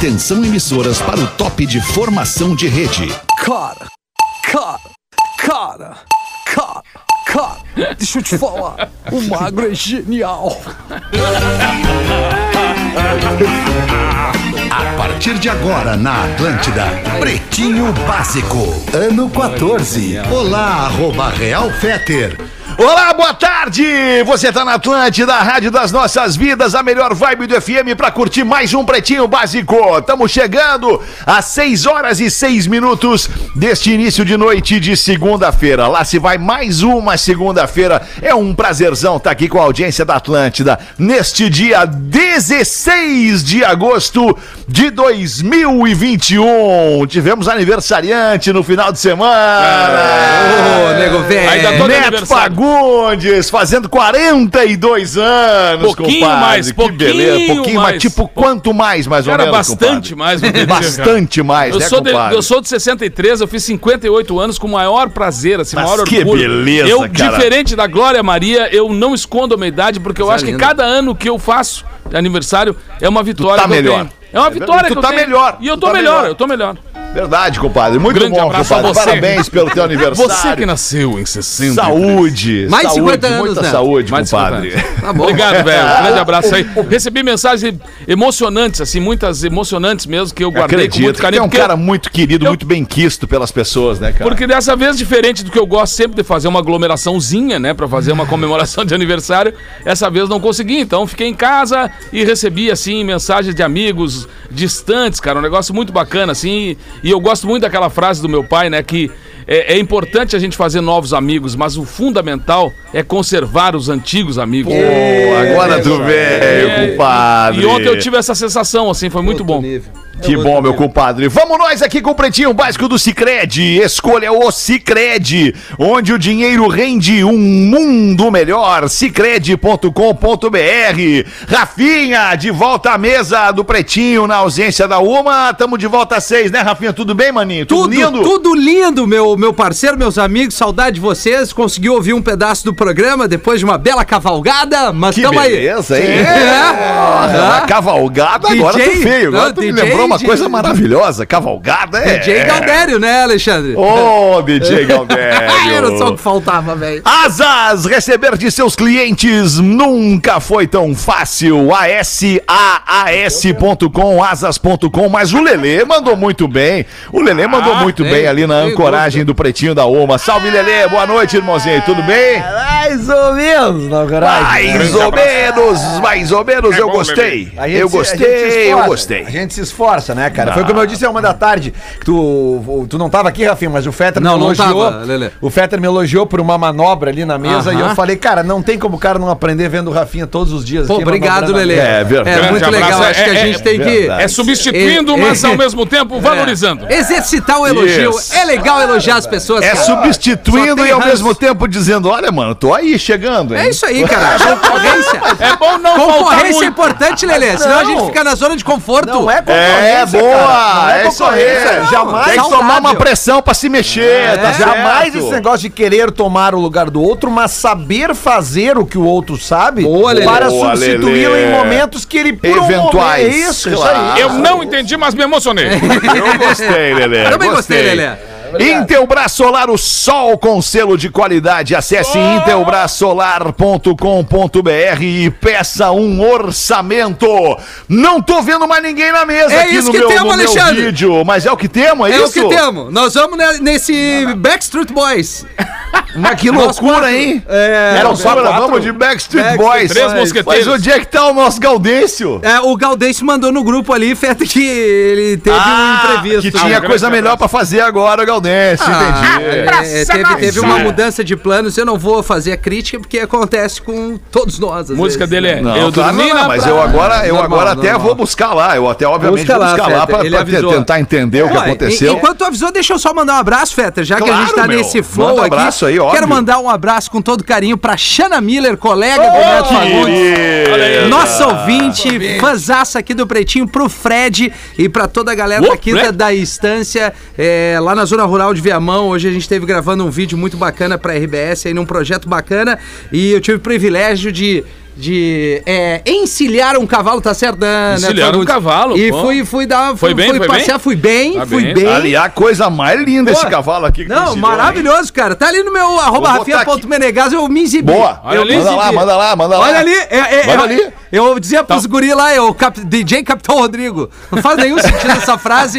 Atenção emissoras para o top de formação de rede. Cara, cara, cara, cara, cara, deixa eu te falar, o magro é genial. A partir de agora na Atlântida, Pretinho Básico, ano 14. Olá, arroba Real Feter. Olá, boa tarde! Você tá na Atlântida, a Rádio das Nossas Vidas, a melhor vibe do FM pra curtir mais um Pretinho Básico. Estamos chegando às 6 horas e 6 minutos deste início de noite de segunda-feira. Lá se vai mais uma segunda-feira. É um prazerzão estar aqui com a audiência da Atlântida neste dia 16 de agosto de 2021. Tivemos aniversariante no final de semana. Ô, nego velho. Ainda Neto. Fagundes, fazendo 42 anos, Pouquinho compadre. mais, que pouquinho beleza. Pouquinho mais. mais. Tipo, quanto mais, mais ou Cara, menos, bastante compadre? mais. Bastante mais, Eu né, sou, de, eu sou de 63, eu fiz 58 anos com o maior prazer, assim, Mas maior que orgulho. beleza, eu, cara. diferente da Glória Maria, eu não escondo a minha idade, porque eu acho que cada ano que eu faço de aniversário é uma vitória tá que eu melhor. tenho. É uma É vitória que tu eu tá tenho. melhor, E eu tu tô tá melhor, melhor. eu tô melhor. Verdade, compadre. Muito Grande bom, compadre. você. Parabéns pelo teu aniversário. Você que nasceu em 60. Saúde. Mais de saúde, 50 anos, Muita né? saúde, Mais compadre. 50 Tá bom. Obrigado, velho. Um grande abraço aí. Recebi mensagens emocionantes, assim, muitas emocionantes mesmo, que eu guardei com Acredito muito que carinho. é um cara muito querido, eu- muito bem quisto pelas pessoas, né, cara? Porque dessa vez, diferente do que eu gosto sempre de fazer uma aglomeraçãozinha, né? Pra fazer uma comemoração de aniversário, essa vez não consegui. Então fiquei em casa e recebi, assim, mensagens de amigos distantes, cara. Um negócio muito bacana, assim. E eu gosto muito daquela frase do meu pai, né? Que é, é importante a gente fazer novos amigos, mas o fundamental é conservar os antigos amigos. Pô, agora tu veio, compadre. E ontem eu tive essa sensação, assim, foi muito bom. Que bom, meu compadre. Vamos nós aqui com o Pretinho Básico do Cicred. Escolha o Cicred, onde o dinheiro rende um mundo melhor. Cicred.com.br. Rafinha, de volta à mesa do Pretinho, na ausência da Uma. Tamo de volta às seis, né, Rafinha? Tudo bem, maninho? Tudo lindo? Tudo lindo, meu, meu parceiro, meus amigos, saudade de vocês. Conseguiu ouvir um pedaço do programa depois de uma bela cavalgada, mas Que tamo aí. beleza, hein? É. Uma cavalgada, agora DJ, tu veio. Agora não, tu me lembrou uma coisa maravilhosa. Cavalgada é... DJ Galdério, né, Alexandre? Ô, DJ Galdério. Era só o que faltava, velho. Asas, receber de seus clientes nunca foi tão fácil. ASAAS.com, asas.com, mas o Lelê mandou muito bem. O Lelê mandou Ah, muito tem, bem ali na ancoragem do Pretinho da Oma. Salve, Lelê. Boa noite, irmãozinho. Tudo bem? Mais ou menos, na verdade. Mais ou menos, mais ou menos. Eu bom, gostei. Eu gostei, eu gostei. A gente se esforça, né, cara? Foi como eu disse, é uma da tarde. que Tu, tu não tava aqui, Rafinha, mas o Fetter Não, me não elogiou. tava, Lelê. O Fetter me elogiou por uma manobra ali na mesa e Aham. eu falei, cara, não tem como o cara não aprender vendo o Rafinha todos os dias. Pô, aqui, obrigado, Lelê. mesa. É verdade. É muito legal. Acho que a É- gente é tem que. verdade. É substituindo, É- mas é- ao mesmo tempo valorizando. Exercitar o elogio. Isso. É legal elogiar as pessoas. É cara. substituindo e ao ranço. mesmo tempo dizendo: Olha, mano, tô aí chegando, hein? É isso aí, cara. Concorrência. É bom não Concorrência é importante, Lelê. Senão a Não. gente fica na zona de conforto. Não é É, boa! cara. Não é isso aí! concorrência. Jamais, Tem que saudável. tomar uma pressão pra se mexer, tá jamais certo? esse negócio de querer tomar o lugar do outro, mas saber fazer o que o outro sabe Boa, para substituí-lo em momentos que ele por um Eventuais, momento- Isso, isso claro. aí. Eu não entendi, mas me emocionei. Eu gostei, Lelê. Eu também gostei, Lelê. Intelbras Solar, o sol com selo de qualidade. Acesse intelbrasolar.com.br e peça um orçamento. Não tô vendo mais ninguém na mesa É aqui isso no, que meu, temos, no meu Alexandre. vídeo, mas é o que temos, é, É isso? o que temos. Nós vamos ne- nesse Backstreet Boys. Mas que loucura, hein? É, Era só quatro. vamos de Backstreet Backstreet Boys. Três Mas- mosqueteiros. Mas onde é que tá o nosso Gaudêncio? É, o Galdêncio mandou no grupo ali, Feta, que ele teve um imprevisto. Ah, que tinha Ah, um coisa melhor pra fazer agora, Gaudêncio, Ah, entendi. é, teve, teve uma É. mudança de planos. Eu não vou fazer a crítica porque acontece com todos nós. às Música vezes, dele né? é Não, Eu claro, dormi não, mas praia. eu agora, eu Normal, agora até normal. vou buscar lá. Eu até, obviamente, Busca vou lá, buscar lá Fetter, pra, pra tentar entender o que Pô, aconteceu. en- Enquanto tu avisou, deixa eu só mandar um abraço, Fetter, já que a Claro, gente tá meu. nesse flow Manda um aqui. aí, óbvio. Quero mandar um abraço com todo carinho pra Xana Miller, colega do Neto Fagundes. Nossa ouvinte, fãzaça aqui do Pretinho, pro Fred e pra toda a galera aqui da, da Estância, é, lá na Zona Rural de Viamão. Hoje a gente esteve gravando um vídeo muito bacana pra RBS aí num projeto bacana e eu tive o privilégio de de é, encilhar um cavalo, tá certo? né, Encilhar um cavalo, E pô. fui, fui dar. Foi fui, bem, fui foi passear, bem? fui bem, Tá fui bem. bem. Aliás, coisa mais linda esse Pô, cavalo aqui. que Não, coincidiu, hein? maravilhoso, cara. Tá ali no meu arroba rafinha.menegas, eu me exibi. Boa. Olha eu ali. Manda lá, manda lá, manda lá. Olha ali, é, é, Manda eu, ali. Eu dizia pros guri lá, eu, cap, DJ Capitão Rodrigo. Não faz nenhum sentido essa frase,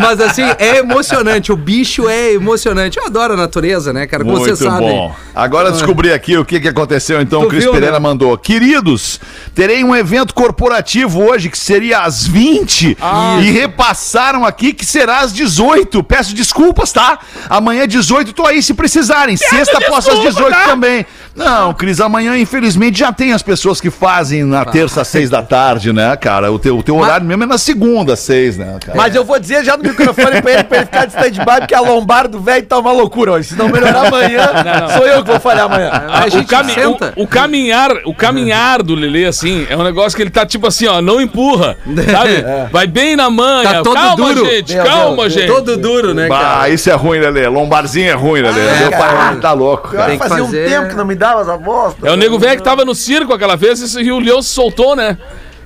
mas assim, é emocionante. O bicho é emocionante. Eu adoro a natureza, né, cara? Como Muito vocês sabem. bom. Agora eu descobri aqui o que, que aconteceu, então. Tu o Cris viu, Pereira né? mandou. Queridos, terei um evento corporativo hoje que seria às 20 Ah, e repassaram aqui que será às 18. Peço desculpas, tá? Amanhã 18 tô aí se precisarem. Sexta posso às 18 também. Não, Cris, amanhã infelizmente já tem as pessoas que fazem na terça às 6 da tarde, né, cara? O teu, o teu horário mesmo é na segunda às 6, né, cara? Mas eu vou dizer já no microfone pra ele, pra ele ficar de stand-by, porque a lombar do velho tá uma loucura hoje. Se não melhorar amanhã, sou eu que vou falhar amanhã. A o, gente cami- senta. o- o caminhar, o caminhar do Lelê, assim, é um negócio que ele tá tipo assim, ó, não empurra, sabe? Vai bem na manha. Tá todo calma, duro. gente, Meu calma, Deus, gente. Todo duro, né, Bah, cara? isso é ruim, Lelê. Lombarzinho é ruim, Lelê. É, Meu cara. pai tá louco, cara. Tem que Fazia fazer- um tempo que não me dava essa bosta. É o nego velho que tava no circo aquela vez e o leão soltou, né?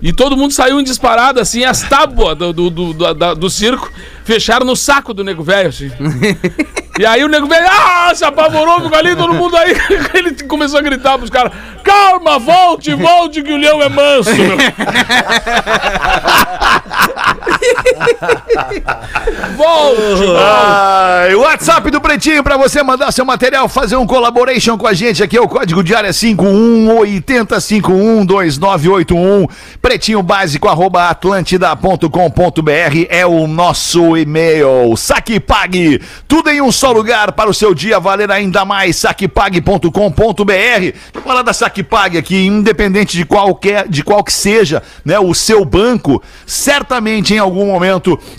E todo mundo saiu em disparada, assim, as tábuas do, do, do, da- do circo fecharam no saco do nego velho, assim. E aí o nego velho, ah, se apavorou, ficou ali, todo mundo aí. Ele começou a gritar pros caras: calma, volte, volte, que o leão é manso, meu. volte, Ai, WhatsApp do Pretinho pra você mandar seu material, fazer um collaboration com a gente. Aqui é o código de área 5180512981. Pretinho básico arroba atlântida.com.br é o nosso e-mail. Saque pague, tudo em um só lugar para o seu dia valer ainda mais. Saquepague.com.br. Falar da Saque Pague aqui, independente de qualquer, de qual que seja, né, o seu banco, certamente em algum momento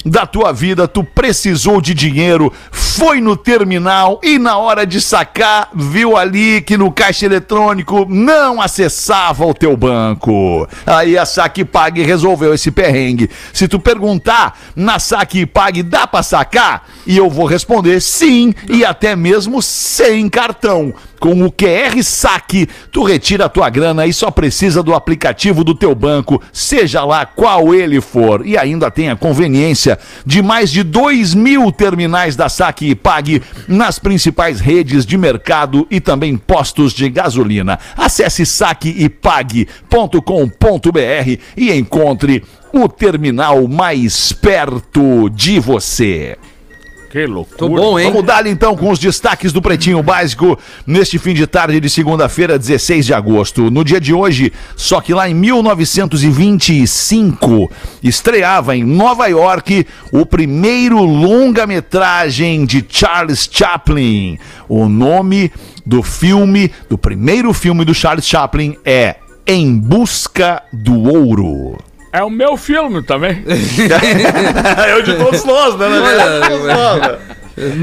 da tua vida tu precisou de dinheiro, foi no terminal e na hora de sacar viu ali que no caixa eletrônico não acessava o teu banco. Aí a Saque Pague resolveu esse perrengue. Se tu perguntar na Saque Pague dá pra sacar? E eu vou responder sim e até mesmo sem cartão. Com o QR Saque, tu retira a tua grana e só precisa do aplicativo do teu banco, seja lá qual ele for. E ainda tem a conveniência de mais de 2 mil terminais da Saque e Pague nas principais redes de mercado e também postos de gasolina. Acesse saqueepague.com.br e encontre o terminal mais perto de você. Que loucura. Tô bom, hein? Vamos dar então com os destaques do Pretinho Básico neste fim de tarde de segunda-feira, 16 de agosto. No dia de hoje, só que lá em 1925, estreava em Nova York o primeiro longa-metragem de Charles Chaplin. O nome do filme, do primeiro filme do Charles Chaplin é Em Busca do Ouro. É o meu filme também. é o de todos nós, né? Olha,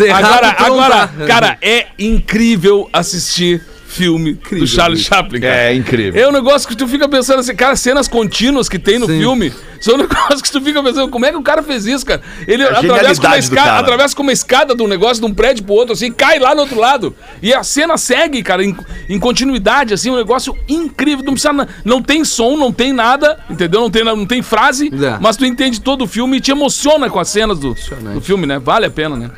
errado Agora, tu não agora, tá. cara, é incrível assistir filme do Charles Chaplin, cara. É incrível. É um negócio que tu fica pensando assim, cara, cenas contínuas que tem no Sim. filme, são um negócio que tu fica pensando, como é que o cara fez isso, cara? Ele É a atravessa com, escada, cara. atravessa com uma escada de um negócio, de um prédio pro outro, assim, cai lá no outro lado. E a cena segue, cara, em, em continuidade, assim, um negócio incrível. Não precisa, não tem som, não tem nada, entendeu? Não tem, não tem frase, É. mas tu entende todo o filme e te emociona com as cenas do, do filme, né? Vale a pena, né?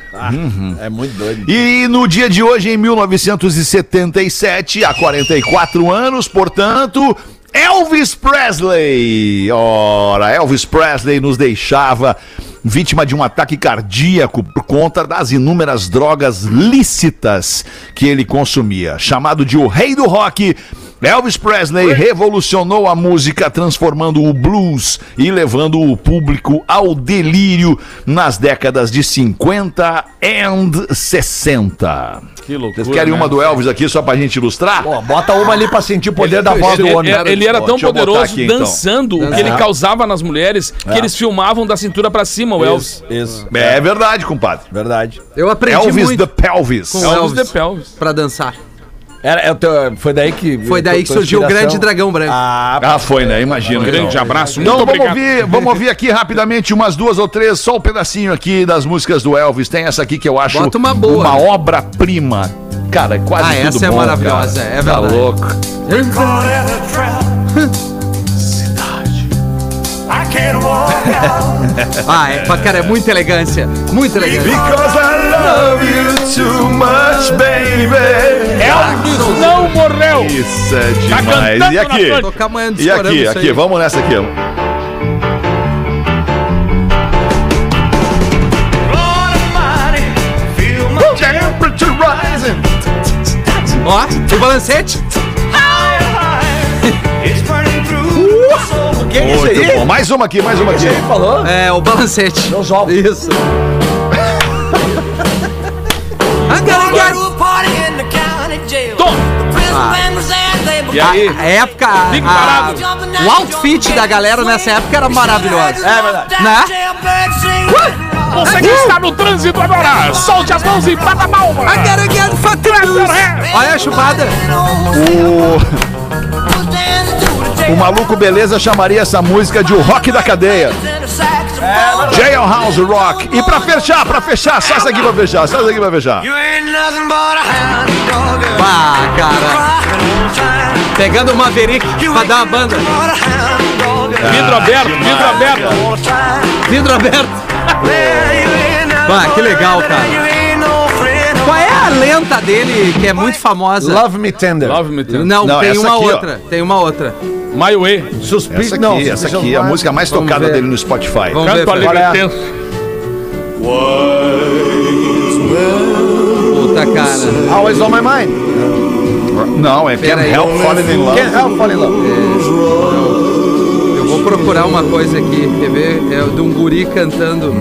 É muito doido. E no dia de hoje, em 1977, há 44 anos, portanto, Elvis Presley. Ora, Elvis Presley nos deixava vítima de um ataque cardíaco por conta das inúmeras drogas lícitas que ele consumia. Chamado de o rei do rock, Elvis Presley revolucionou a música, transformando o blues e levando o público ao delírio nas décadas de 50 e 60. Que loucura. Vocês querem né? uma do Elvis aqui só pra gente ilustrar? Pô, bota uma ali pra sentir o poder da voz do Ele, homem. ele- ele era tão poderoso aqui, então. dançando o que ele causava nas mulheres que eles filmavam da cintura pra cima, o Elvis. Isso, isso. É verdade, compadre. Verdade. Eu aprendi Elvis muito the Pelvis. com Elvis Elvis the Pelvis. pra dançar. Era, é o teu- foi daí que. Foi daí que surgiu o grande dragão branco. Ah, Ah, foi, né? Imagina. Um grande então. abraço, muito Então vamos obrigado. ouvir, vamos ouvir aqui rapidamente umas duas ou três, só um pedacinho aqui das músicas do Elvis. Tem essa aqui que eu acho Bota uma boa. uma obra-prima. Cara, quase Ah, tudo essa é bom, maravilhosa, cara. é Tá verdade. louco. Ah, é, cara, é muita elegância. Muita elegância. Love you too much, baby. Elvis não morreu! Isso é Tá demais. cantando E aqui? E aqui, aqui, vamos nessa aqui. Ó, o balancete. o que é isso aí? bom. Mais uma aqui, mais uma aqui. Você falou? É, o balancete. Os ovos. Isso. E aí? A época. A- o outfit da galera nessa época era maravilhoso. É verdade. Né? Você que está no trânsito agora, solte as mãos e bata a palma! Olha a chupada. O maluco beleza chamaria essa música de o rock da cadeia. Jailhouse Rock. E pra fechar, pra fechar, só essa aqui pra fechar, só essa aqui pra fechar. Ah, cara. Pegando o Maverick pra dar uma banda. Vidro aberto, vidro aberto! Vidro aberto. Ah, que legal, cara. É a lenta dele que é muito famosa? Love Me Tender. Love me tender. Não, Não, tem uma aqui, ó. outra. Tem uma outra. My way. Suspiro. Essa aqui, essa aqui é a música mais Vamos tocada ver. dele no Spotify. Vamos ver. Canto Fred. alegre é? tenso. Puta, cara. Always on my mind. Não, é Can't Pera aí. Help Falling in Love. Can't help fall in love. Eu vou procurar uma coisa aqui. Quer ver? É o de um guri cantando.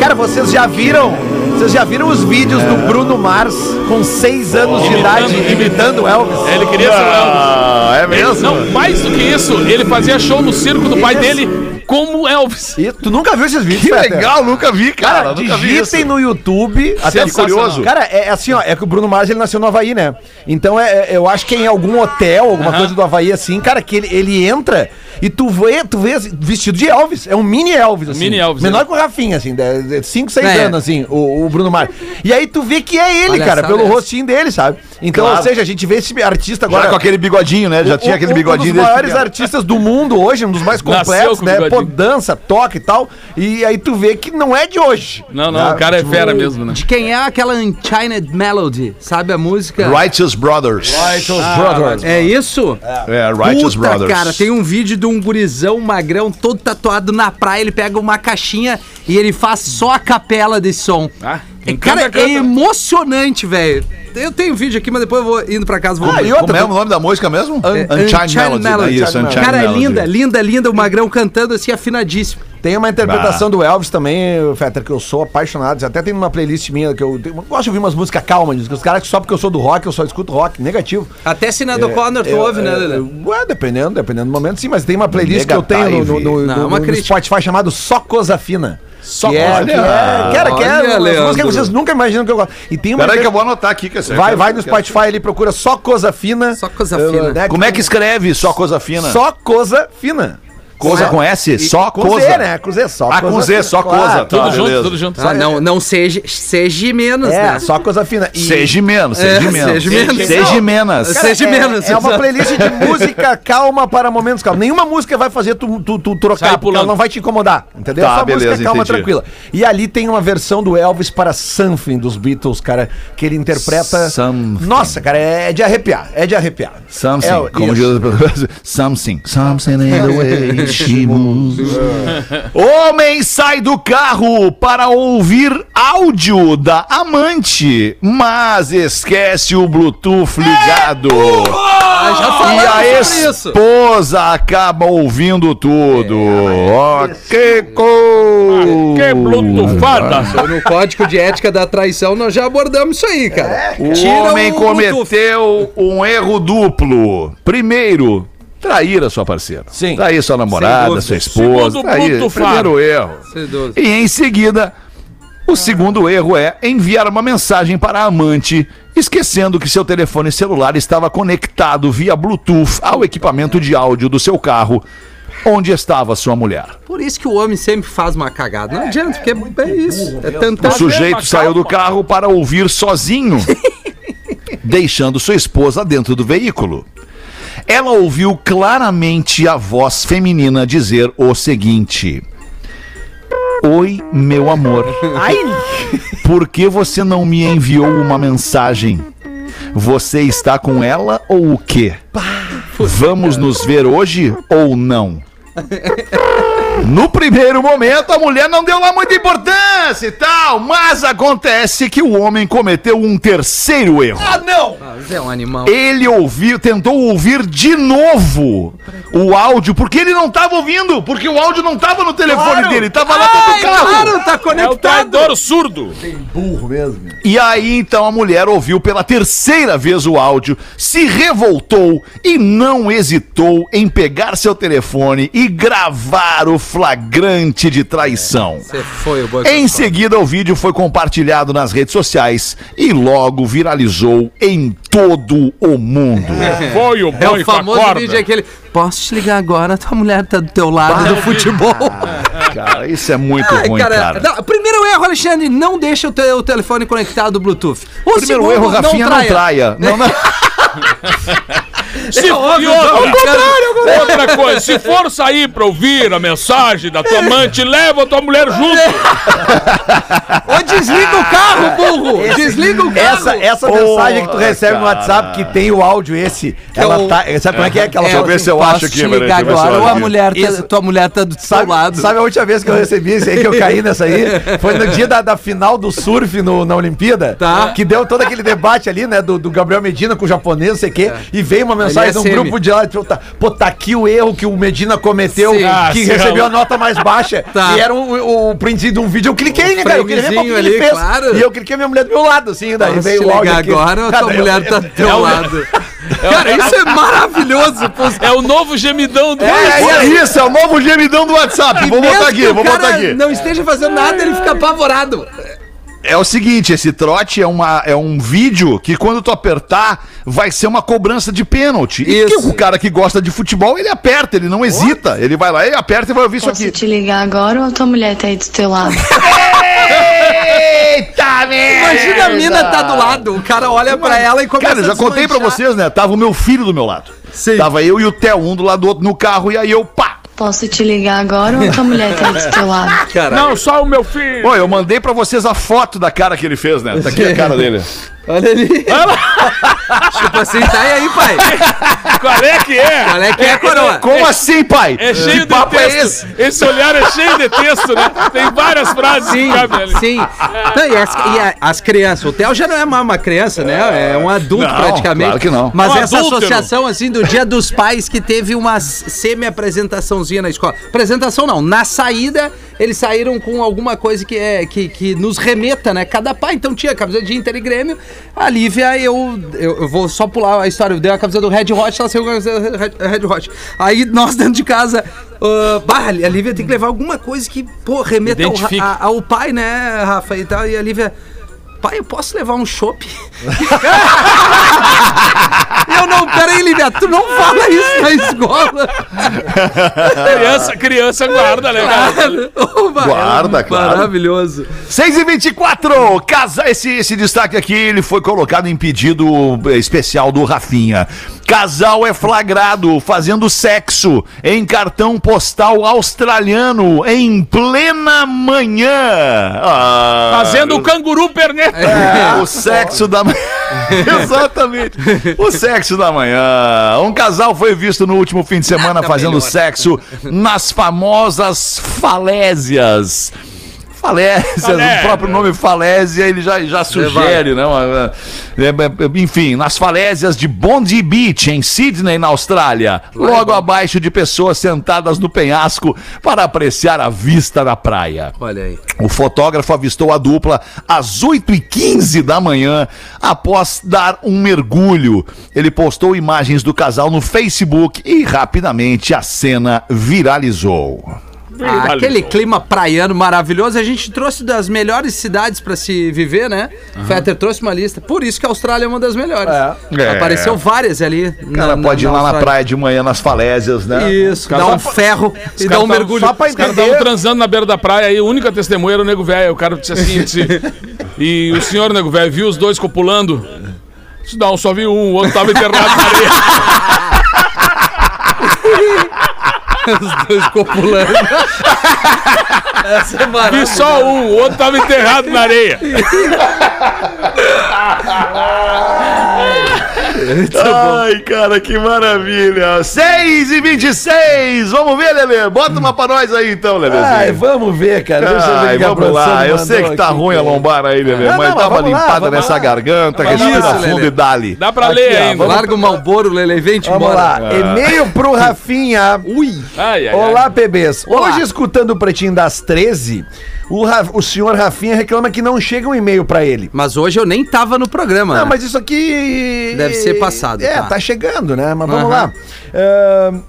Cara, vocês já viram? Vocês já viram os vídeos do Bruno Mars com 6 anos de idade imitando o Elvis? Ele queria ser o Elvis. Ah, é Ele- mesmo? não, mais do que isso, ele fazia show no circo do pai dele como Elvis. E tu nunca viu esses vídeos, Que Peter? legal, nunca vi, cara. Cara, nunca vi isso. digitem no YouTube. Até Sensacional. curioso. Cara, é assim, ó. É que o Bruno Mars ele nasceu no Havaí, né? Então é, é- eu acho que é em algum hotel, alguma coisa do Havaí assim, cara, que ele, ele entra e tu vê, tu vê assim, vestido de Elvis. É um mini Elvis, assim. Mini Elvis, Menor é. que o Rafinha, assim, 5, 6 É. anos, assim, o, o Bruno Mars. E aí tu vê que é ele, Palhaçada cara, pelo essa. rostinho dele, sabe? Então, Claro. ou seja, a gente vê esse artista agora. Já com aquele bigodinho, né? Já tinha aquele bigodinho Um dos maiores pequeno. artistas do mundo hoje, um dos mais completos, com né? Pô, dança, toca e tal. E aí tu vê que não é de hoje. Não, não, né? o cara é Tipo, fera mesmo, né? De quem é aquela Enchanted Melody? Sabe a música? Righteous Brothers. Brothers. É isso? É, Righteous Puta, Brothers. cara, tem um vídeo de um gurizão magrão todo tatuado na praia, ele pega uma caixinha e ele faz só a capela desse som. Ah, É, quem cara, canta, é emocionante, velho. Eu tenho um vídeo aqui, mas depois eu vou indo pra casa vou Ah, ver. e outra, Como é o nome da música mesmo? É, Unchained Melody. Isso, Unchained Cara, é Melody. linda, linda, linda, o magrão cantando assim, afinadíssimo. Tem uma interpretação do Elvis também, Fetter, que eu sou apaixonado. Até tem uma playlist minha que eu, eu gosto de ouvir umas músicas calmas. Os caras que só porque eu sou do rock, eu só escuto rock. Negativo. Até Sinado Connor tu ouve, né, eu- Lelê? Ué, dependendo, dependendo do momento, sim. Mas tem uma playlist que eu tenho no, no, no, Não, no- uma no crítica. Spotify chamado Só Coisa Fina. Só que é, Coisa que é, cara, que é Olha, Leandro. músicas que vocês nunca imaginam que eu gosto. E tem uma Peraí que eu vou anotar aqui. Que é Vai, vai no Spotify ali, procura Só Coisa Fina. Só Coisa Eu- Fina. né, Como é que escreve só coisa fina? Só Coisa Fina. Coisa com S? Só com coisa. Z, né? Com Z, só Ah, com Z, só claro. coisa. Tudo Tá, junto, tudo junto. Ah, não, não seja, seja menos, É, né? só coisa fina. E- Seja menos, É, seja menos. seja menos. Seja menos. Cara, Seja é, menos, É uma playlist de música calma para momentos calmos. Nenhuma música vai fazer tu, tu, tu trocar, porque ela não vai te incomodar. Entendeu? Tá, Só beleza, música calma, entendi. tranquila. E ali tem uma versão do Elvis para Something dos Beatles, cara, que ele interpreta. Something. Nossa, cara, é de arrepiar. É de arrepiar. Something, É, como diz Something, something in the way moves. Homem sai do carro para ouvir áudio da amante, mas esquece o Bluetooth ligado. Ah, já E a esposa acaba ouvindo tudo. Ó, que coisa! Que blutufada! No código de ética da traição, nós já abordamos isso aí, cara. O Tira homem o cometeu um erro duplo. Primeiro, trair a sua parceira. Sim. Trair sua namorada, sua esposa. Segundo Trair, ponto, primeiro erro. E em seguida, o segundo erro é enviar uma mensagem para a amante esquecendo que seu telefone celular estava conectado via Bluetooth ao equipamento de áudio do seu carro, onde estava sua mulher. Por isso que o homem sempre faz uma cagada. Não adianta, porque é isso. É O tanta sujeito saiu do carro para ouvir sozinho, deixando sua esposa dentro do veículo. Ela ouviu claramente a voz feminina dizer o seguinte: Oi, meu amor. Por que você não me enviou uma mensagem? Você está com ela ou o quê? Vamos nos ver hoje ou não? No primeiro momento, a mulher não deu lá muita importância e tal, mas acontece que o homem cometeu um terceiro erro. Mas é um animal. Ele ouviu, tentou ouvir de novo o áudio, porque ele não estava ouvindo, porque o áudio não estava no telefone dele, estava lá dentro do carro. Claro, tá É o conectado. traidor surdo. Burro mesmo. E aí então a mulher ouviu pela terceira vez o áudio, se revoltou e não hesitou em pegar seu telefone e gravar o flagrante de traição. Você foi o boi. Em seguida, o vídeo foi compartilhado nas redes sociais e logo viralizou em todo o mundo. Foi o É boi o com a famoso corda. vídeo aquele. Posso te ligar agora? Tua mulher tá do teu lado do futebol. Cara, isso é muito Ai, ruim, cara. não, primeiro erro, Alexandre, não deixa o teu telefone conectado Bluetooth. O Primeiro segundo, erro, Rafinha, não traia. Não, não. Se, É óbvio, outra, ao contrário, outra coisa, se for sair pra ouvir a mensagem da tua amante, leva a tua mulher junto. Ou desliga o carro, burro! desliga o carro! Essa, essa Porra, mensagem que tu recebe no cara. WhatsApp que tem o áudio esse, ela o- tá. Sabe como é que é? Que ela Deixa eu ver assim, se eu acho aqui, ligar agora ou a mulher tá- tua mulher tá do Sabe, lado. sabe a última vez que eu recebi isso aí, que eu caí nessa aí? Foi no dia da, da final do surf no- na Olimpíada. Tá. Que deu todo aquele debate ali, né? Do, do Gabriel Medina com o japonês, não sei o quê. E veio uma mensagem de um Ele é semi. grupo de lá. Tipo, tá, pô, tá aqui o erro que o Medina cometeu, Sim. Ah, que sim, recebeu é. a nota mais baixa. Tá. E era o, o print de um vídeo. Eu cliquei, né, cara? Eu queria ver que ele ali, fez. claro. E eu cliquei a minha mulher do meu lado, assim. Daí Posso veio te o áudio ligar aqui. agora Cara, tua eu- mulher eu- tá do teu é lado? Cara, isso é maravilhoso. pô. É o novo gemidão do É, é isso, é o novo gemidão do WhatsApp. E Vou botar aqui, vou botar aqui. não esteja fazendo nada, ele fica apavorado. É o seguinte, esse trote é, uma, é um vídeo que quando tu apertar vai ser uma cobrança de pênalti. E Isso. que o cara que gosta de futebol, ele aperta, ele não hesita. Ele vai lá e aperta e vai ouvir isso Posso aqui. te ligar agora ou a tua mulher tá aí do teu lado? Eita, merda! Imagina a mina tá do lado, o cara olha pra ela e começa Cara, eu já a contei pra vocês, né? Tava o meu filho do meu lado. Sim. Tava eu e o Theo, um do lado do outro no carro, e aí eu, pá! Posso te ligar agora ou a tua mulher tá aí do teu lado? Não, só o meu filho. Pô, eu mandei pra vocês a foto da cara que ele fez, né? Tá aqui a cara dele. Olha ali. tipo assim, tá aí, pai. Qual é que é? Qual é que é, coroa? Como assim, pai? É cheio que de papo é texto. esse? esse? olhar é cheio de texto, né? Tem várias frases Sim, que cabem ali. sim. Não, e, as, e a- as crianças, o Theo já não é mais uma criança, né? É um adulto Não, praticamente. claro que não. Mas Um essa adúltero. associação, assim, do Dia dos Pais, que teve uma semi-apresentaçãozinha na escola. Apresentação não, na saída, eles saíram com alguma coisa que, é, que, que nos remeta, né? Cada pai, então tinha a camisa de Inter e Grêmio. A Lívia, eu, eu, eu vou só pular a história. Eu dei a camisa do Red Hot, ela saiu com a camisa do Red, Red Hot. Aí nós dentro de casa. ah, bah, a Lívia tem que levar alguma coisa que, pô, remeta ao, a- ao pai, né, Rafa? E, tal, e a Lívia. Pai, eu posso levar um chopp? eu não, peraí, Lívia, tu não fala isso na escola. Criança, criança guarda, né, cara? Oba, Guarda, é claro. Maravilhoso. 6 e 24 casa, esse, esse destaque aqui, ele foi colocado em pedido especial do Rafinha. Casal é flagrado fazendo sexo em cartão postal australiano em plena manhã. Ah, Fazendo o canguru perneta. é, o sexo da manhã. Exatamente. O sexo da manhã. Um casal foi visto no último fim de semana fazendo sexo nas famosas falésias. Falésias, Falésia. o próprio nome falésia, ele já, já sugere, né? é, é, enfim, nas falésias de Bondi Beach, em Sydney, na Austrália. Logo abaixo de pessoas sentadas no penhasco para apreciar a vista da praia. Olha aí. O fotógrafo avistou a dupla às 8h15 da manhã após dar um mergulho. Ele postou imagens do casal no Facebook e rapidamente a cena viralizou. Ah, aquele clima praiano maravilhoso, a gente trouxe das melhores cidades pra se viver, né? Fetter trouxe uma lista. Por isso que a Austrália é uma das melhores. É. Apareceu várias ali. O cara pode ir lá na Austrália. praia de manhã nas falésias, né? Isso, dá um ferro e dá um mergulho. Só pra Os caras entender. transando na beira da praia aí, a única testemunha era o nego velho. O cara disse assim, disse, e o senhor nego velho viu os dois copulando? Disse, Não, só vi um, o outro tava enterrado na areia. Os dois copulando. Essa é Vi só um, o outro tava enterrado na areia. Ai, cara, que maravilha. 6 e 26 Vamos ver, Lelê. Bota uma pra nós aí, então, Ai, Lelezinho. vamos ver, cara. Deixa eu ver o Ai, que a vamos lá. Eu sei que tá aqui, ruim a lombar aí, Lelê, Não, mas não, dá uma vamos lá, limpada vamos nessa lá. garganta, Vamos respira lá. fundo e dali. Dá pra Aqui, ler ó, ainda. Larga o Malboro, Lele, vem te Vamos lá. E-mail pro Rafinha. Ui. Ai, ai, Olá, ai. bebês. Olá. Hoje, escutando o Pretinho das 13, o, Ra- o senhor Rafinha reclama que não chega um e-mail pra ele. Mas hoje eu nem tava no programa. Não, né? mas isso aqui. Deve ser passado, É, tá. tá, chegando, né? Mas vamos Aham. lá. Ahn,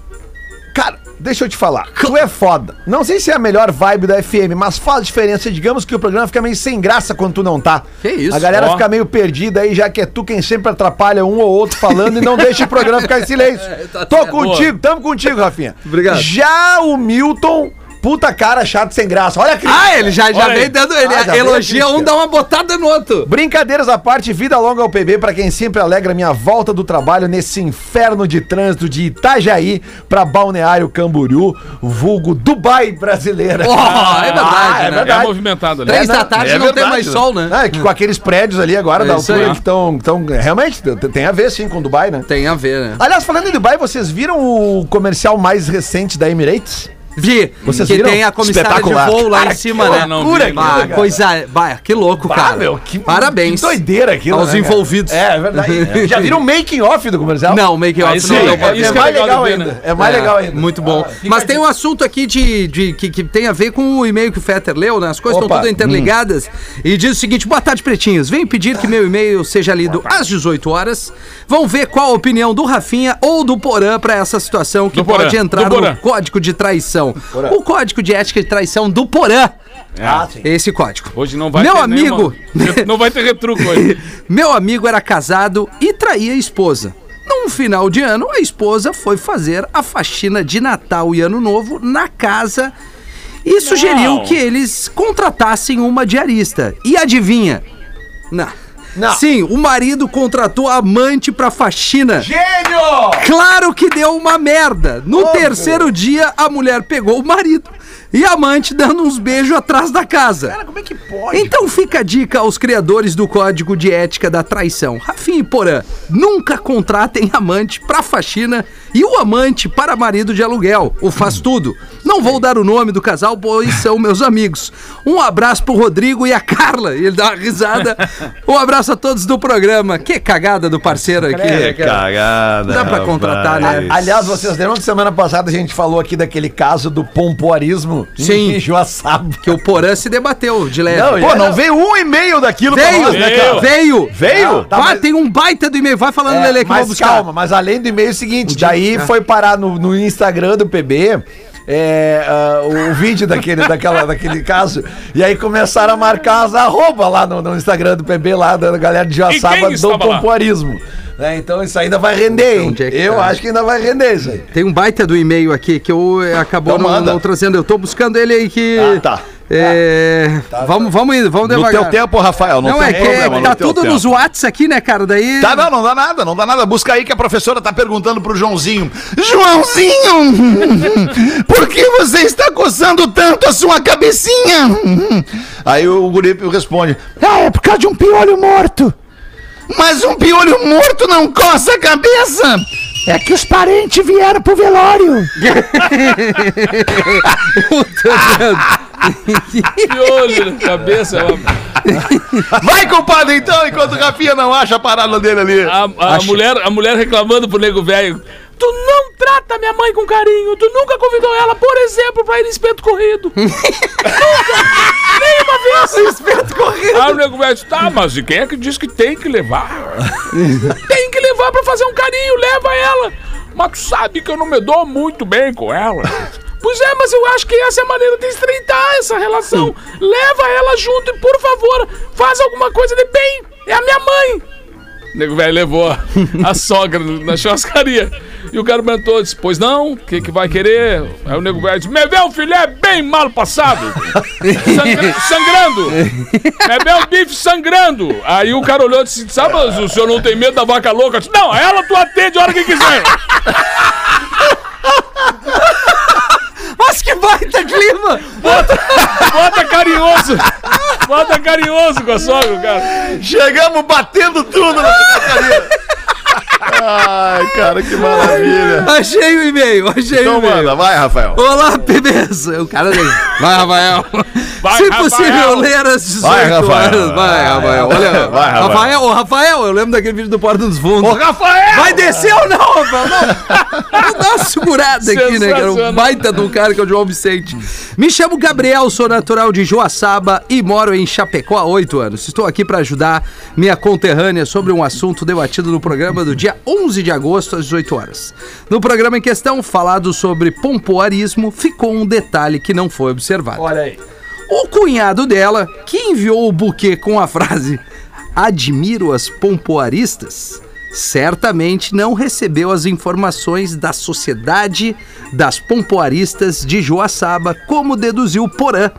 cara, deixa eu te falar. Tu é foda. Não sei se é a melhor vibe da FM, mas faz diferença. Digamos que o programa fica meio sem graça quando tu não tá. Que isso? A galera Ó. fica meio perdida aí, já que é tu quem sempre atrapalha um ou outro falando e não deixa o programa ficar em silêncio. Tá Tô certo. contigo, tamo contigo, Rafinha. Obrigado. Já o Milton, puta cara, chato sem graça. Olha a crítica. Ah, ele já, já Olha aí. vem dando. Ele Ah, já veio elogia a um, dá uma botada no outro. Brincadeiras à parte, vida longa ao PB pra quem sempre alegra minha volta do trabalho nesse inferno de trânsito de Itajaí pra Balneário Camboriú, vulgo Dubai brasileira. Oh, é verdade, Ah, é né? É verdade. movimentado ali. Três É, da não, tarde é não tem verdade, mais né? sol, né? Ah, é que com aqueles prédios ali agora É da isso altura aí. que estão. Tão, realmente, tem- tem a ver sim com Dubai, né? Tem a ver, né? Aliás, falando em Dubai, vocês viram o comercial mais recente da Emirates? Vi. Vocês que viram? tem a comissária de Espetacular. voo lá Cara, em cima, que né? loucura aquilo, Bah, cara. coisa. Bah, que louco, cara. Ah, meu, que, Parabéns. Que doideira aquilo. Aos né, cara? envolvidos. É, é verdade. Já viram o making off do comercial? Não, make off Ah, isso não é- é isso é é mais legal ainda. né? É mais legal ainda. Muito bom. Ah, Mas tem um assunto aqui de, de- que, que tem a ver com o e-mail que o Fetter leu, né? As coisas estão todas interligadas. E diz o seguinte: boa tarde, pretinhos. Venho pedir que meu e-mail seja lido às 18 horas. Vamos ver qual a opinião do Rafinha ou do Porã pra essa situação que Do Porã, pode entrar no código de traição. O código de ética de traição do Porã. Ah, sim. Esse código. Hoje não vai Meu ter amigo. nenhuma- Não vai ter retruco hoje. Meu amigo era casado e traía a esposa. Num final de ano, a esposa foi fazer a faxina de Natal e Ano Novo na casa e sugeriu que eles contratassem uma diarista. E adivinha? Não. Não. Sim, o marido contratou a amante pra faxina. Gênio! Claro que deu uma merda. No Óbvio. terceiro dia, a mulher pegou o marido e a amante dando uns beijos atrás da casa. Cara, como é que pode? Então fica a dica aos criadores do Código de Ética da Traição. Rafinha e Porã, nunca contratem amante pra faxina e o amante para marido de aluguel. O faz tudo. Não vou dar o nome do casal, pois são meus amigos. Um abraço pro Rodrigo e a Carla. E ele dá uma risada. Um abraço a todos do programa. Que cagada do parceiro aqui. É, Cagada. Dá pra contratar, rapaz. né? Aliás, vocês lembram que semana passada a gente falou aqui daquele caso do pompoarismo Sim. em Joaçaba? Que o Porã se debateu de leve. Não, Pô, não veio um e-mail daquilo pra Veio, nós, né, cara? veio. Veio? Tá, ah, mas- tem um baita do e-mail. Vai falando, É, Lele, que eu vou mas buscar. calma, mas além do e-mail é o seguinte, daí é. foi parar no, no Instagram do PB é, ah, o, vídeo daquele, daquela, daquele caso, e aí começaram a marcar as arroba lá no, no Instagram do PB, lá da galera de Joaçaba quem do pompoarismo. Né, então isso ainda vai render, é que Eu tá? acho que ainda vai render isso aí. Tem um baita do e-mail aqui que eu eh, acabou Então não, não trazendo. Eu tô buscando ele aí que. Ah, tá. É, vamos, vamos indo, vamos No devagar. teu tempo, Rafael, não, Não, tem é que, é problema, que no tá teu tudo nos Whats aqui, né, cara? Daí. Tá, não, não dá nada, não dá nada. Busca aí que a professora tá perguntando pro Joãozinho. Joãozinho, por que você está coçando tanto a sua cabecinha? Aí o guri responde, ah, é por causa de um piolho morto. Mas um piolho morto não coça a cabeça? É que os parentes vieram pro velório. Piolho na cabeça. Vai, compadre, então, enquanto o Rafinha não acha a parada dele ali. A, a mulher, a mulher reclamando pro nego velho. Tu não trata minha mãe com carinho. Tu nunca convidou ela, por exemplo, pra ir em espeto corrido. nunca! Nenhuma vez! espeto corrido! Aí o nego velho tá, mas e quem é que diz que tem que levar? tem que levar pra fazer um carinho, leva ela. Mas tu sabe que eu não me dou muito bem com ela. Pois é, mas eu acho que essa é a maneira de estreitar essa relação. Leva ela junto e, por favor, faz alguma coisa de bem. É a minha mãe. O nego velho levou a, a sogra na churrascaria. E o cara perguntou, disse, pois não, o que, que vai querer? Aí o nego velho disse, me vê o filé bem mal passado. Sangra- sangrando. Me vê o bife sangrando. Aí o cara olhou e disse, sabe, o senhor não tem medo da vaca louca? Eu disse, não, ela tu atende a hora que quiser. Mas que baita clima! Bota carinhoso. Bota carinhoso com a sogra, cara. Chegamos batendo tudo na porcaria. Ai, cara, que maravilha. Achei o e-mail, achei Então o e-mail. manda, vai, Rafael. Olá, bebês! O cara dele. Vai, Rafael. Vai, Se Rafael. possível, ler às 18 Vai, Rafael. horas. Vai, Rafael. Olha, Vai, Rafael. Rafael, Rafael, eu lembro daquele vídeo do Porta dos Fundos. Ô, Rafael! Vai descer ou não, Rafael? Não. Vou dar uma segurada aqui, né, cara? Um baita de um cara que é o João Vicente. Me chamo Gabriel, sou natural de Joaçaba e moro em Chapecó há oito anos. Estou aqui para ajudar minha conterrânea sobre um assunto debatido no programa do dia 11 de agosto às 18 horas. No programa em questão, falado sobre pompoarismo, ficou um detalhe que não foi observado. Olha aí. O cunhado dela, que enviou o buquê com a frase Admiro as pompoaristas, certamente não recebeu as informações da Sociedade das Pompoaristas de Joaçaba, como deduziu Porã,